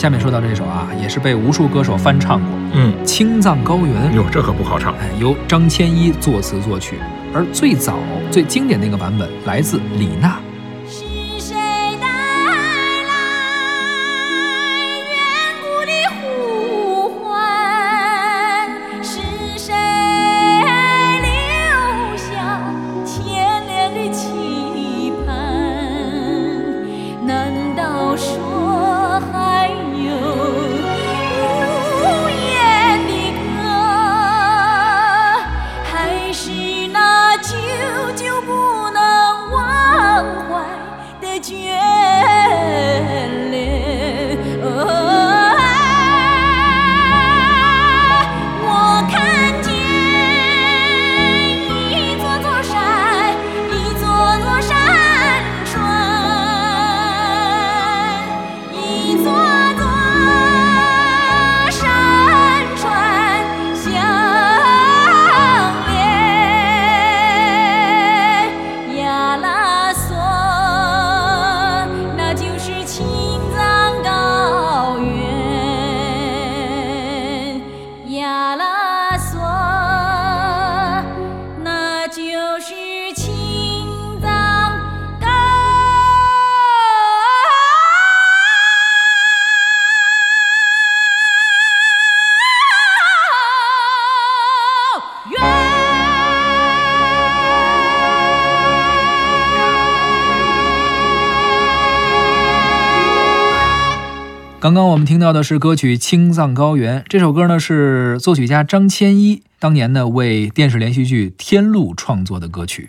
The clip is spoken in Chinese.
下面说到这首啊，也是被无数歌手翻唱过，嗯，《青藏高原》。哟，这可不好唱。哎，由张千一作词作曲，而最早、最经典那个版本来自李娜。head. la la 刚刚我们听到的是歌曲《青藏高原》，这首歌呢是作曲家张千一当年呢为电视连续剧《天路》创作的歌曲。